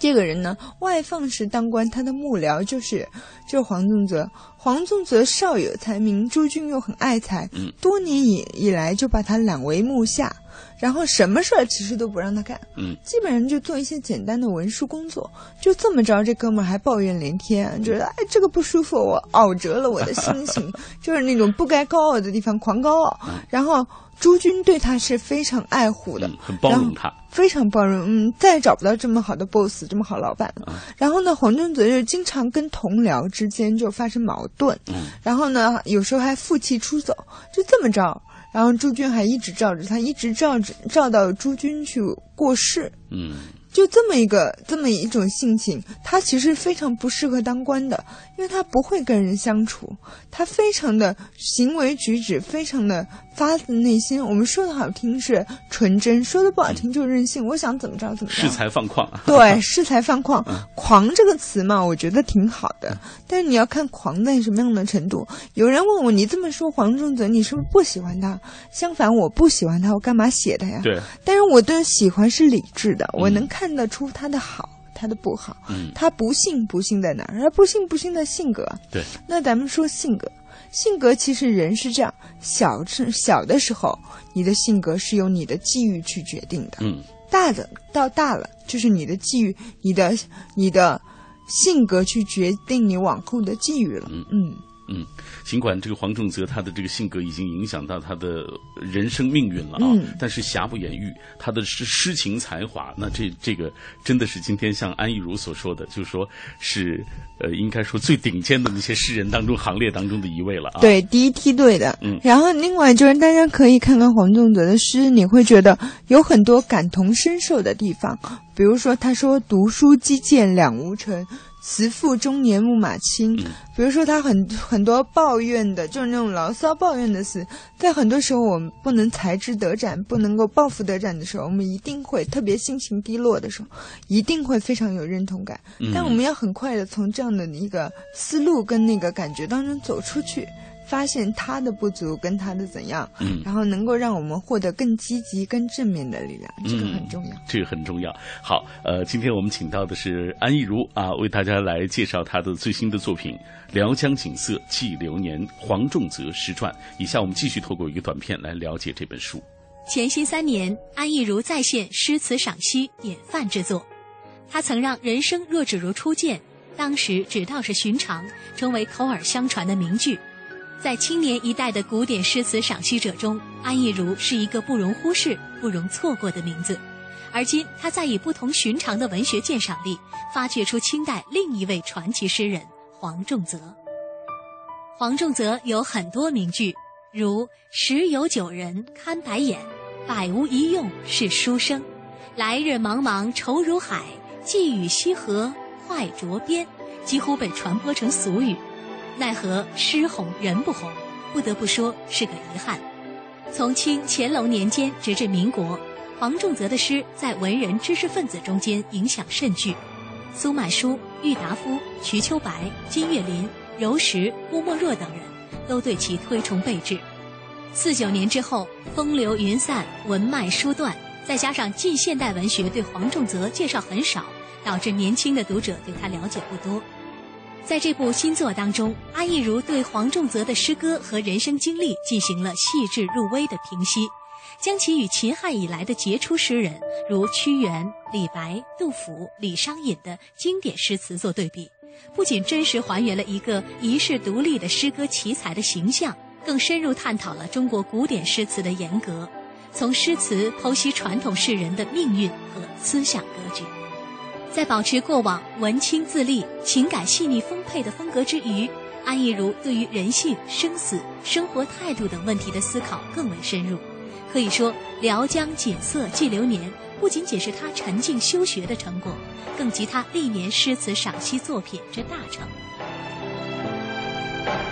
这个人呢，外放时当官，他的幕僚就是就是黄宗泽。黄宗泽少有才名，朱军又很爱才，嗯多年以以来就把他揽为幕下，然后什么事儿其实都不让他干，嗯基本上就做一些简单的文书工作。就这么着，这哥们儿还抱怨连天，觉得哎这个不舒服，我熬折了我的心情，就是那种不该高傲的地方狂高傲。然后朱军对他是非常爱护的，很包容他。非常包容，嗯，再也找不到这么好的 boss，这么好老板了。然后呢，黄宗泽就经常跟同僚之间就发生矛盾，嗯然后呢，有时候还负气出走，就这么着。然后朱军还一直罩着他，一直罩着罩到朱军去过世。嗯就这么一个这么一种性情，他其实非常不适合当官的，因为他不会跟人相处，他非常的行为举止非常的发自内心。我们说的好听是纯真，说的不好听就是任性。我想怎么着怎么着。恃才放旷。对，恃才放旷，狂这个词嘛，我觉得挺好的。但是你要看狂在什么样的程度。有人问我，你这么说黄宗泽，你是不是不喜欢他？相反，我不喜欢他，我干嘛写他呀？对。但是我对喜欢是理智的，我能看得出他的好，他的不好。嗯，他不幸不幸在哪儿？他不幸不幸的性格。对。那咱们说性格，性格其实人是这样，小是小的时候，你的性格是由你的际遇去决定的。嗯。大的到大了，就是你的际遇，你的你的性格去决定你往后的际遇了。嗯嗯嗯，尽管这个黄仲泽他的这个性格已经影响到他的人生命运了啊，嗯但是瑕不掩瑜，他的诗诗情才华，那这这个真的是今天像安逸如所说的，就是说是呃，应该说最顶尖的那些诗人当中行列当中的一位了啊。对，第一梯队的。嗯然后另外就是大家可以看看黄仲泽的诗，你会觉得有很多感同身受的地方。比如说，他说“读书击剑两无成，慈父中年牧马青”。比如说，他很很多抱怨的，就是那种牢骚抱怨的词，在很多时候我们不能才知得展，不能够抱负得展的时候，我们一定会特别心情低落的时候，一定会非常有认同感。嗯但我们要很快的从这样的一个思路跟那个感觉当中走出去。发现他的不足跟他的怎样，嗯然后能够让我们获得更积极、更正面的力量，这个很重要。嗯，这个很重要。好，呃，今天我们请到的是安逸如啊，为大家来介绍他的最新的作品《辽江景色记流年》黄仲泽诗传。以下我们继续透过一个短片来了解这本书。潜心三年，安逸如再现诗词赏析典范之作。他曾让“人生若只如初见”，当时只道是寻常，成为口耳相传的名句。在青年一代的古典诗词赏析者中，安意如是一个不容忽视、不容错过的名字。而今，他在以不同寻常的文学鉴赏力，发掘出清代另一位传奇诗人黄仲泽。黄仲泽有很多名句，如“十有九人看白眼，百无一用是书生。来日茫茫愁如海，寄与西河坏着边”，几乎被传播成俗语。奈何诗红人不红，不得不说是个遗憾。从清乾隆年间直至民国，黄仲泽的诗在文人知识分子中间影响甚巨。苏满书、郁达夫、瞿秋白、金岳霖、柔石、郭沫若等人都对其推崇备至。四九年之后，风流云散，文脉疏断，再加上近现代文学对黄仲泽介绍很少，导致年轻的读者对他了解不多。在这部新作当中，安逸如对黄仲泽的诗歌和人生经历进行了细致入微的评析，将其与秦汉以来的杰出诗人如屈原、李白、杜甫、李商隐的经典诗词做对比，不仅真实还原了一个遗世独立的诗歌奇才的形象，更深入探讨了中国古典诗词的严格，从诗词剖析传统诗人的命运和思想格局。在保持过往文青自立、情感细腻丰沛的风格之余，安逸如对于人性、生死、生活态度等问题的思考更为深入。可以说，《辽江景色记流年》不仅仅是他沉静修学的成果，更集他历年诗词赏析作品之大成。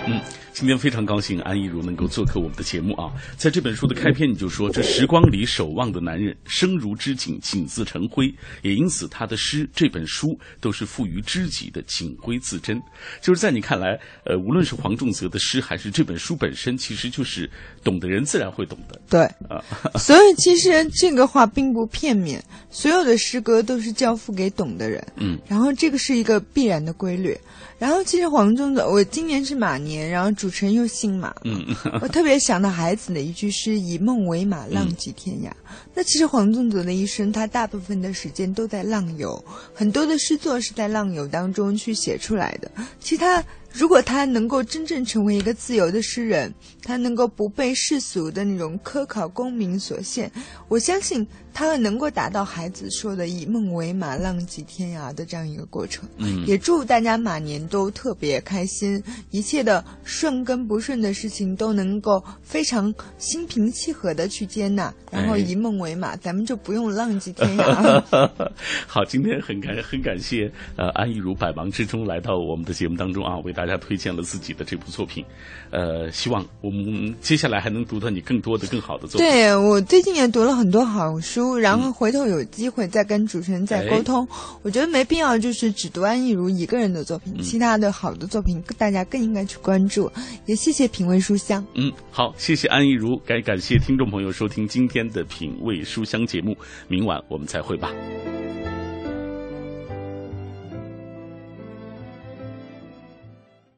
嗯，今天非常高兴安逸如能够做客我们的节目啊。在这本书的开篇你就说，这时光里守望的男人，生如织锦，锦自成灰。也因此，他的诗、这本书都是赋予知己的锦辉自珍。就是在你看来，呃，无论是黄仲泽的诗，还是这本书本身，其实就是懂的人自然会懂的。对啊，所以其实这个话并不片面，所有的诗歌都是交付给懂的人。嗯，然后这个是一个必然的规律。然后其实黄仲泽，我今年是马年，然后主持人又姓马，嗯，我特别想到孩子的一句诗：“以梦为马，浪迹天涯。”那其实黄宗泽的一生，他大部分的时间都在浪游，很多的诗作是在浪游当中去写出来的。其实他如果他能够真正成为一个自由的诗人，他能够不被世俗的那种科考功名所限，我相信他能够达到孩子说的“以梦为马，浪迹天涯”的这样一个过程。嗯。也祝大家马年都特别开心，一切的顺跟不顺的事情都能够非常心平气和的去接纳，然后哎以梦为马，咱们就不用浪迹天涯。了。好，今天很感很感谢呃安逸如百忙之中来到我们的节目当中啊，为大家推荐了自己的这部作品，呃，希望我们接下来还能读到你更多的更好的作品。对我最近也读了很多好书，然后回头有机会再跟主持人再沟通。我觉得没必要就是只读安逸如一个人的作品，其他的好的作品大家更应该去关注。也谢谢品味书香。嗯，好，谢谢安逸如，该感谢听众朋友收听今天的品味书香节目，明晚我们再会吧。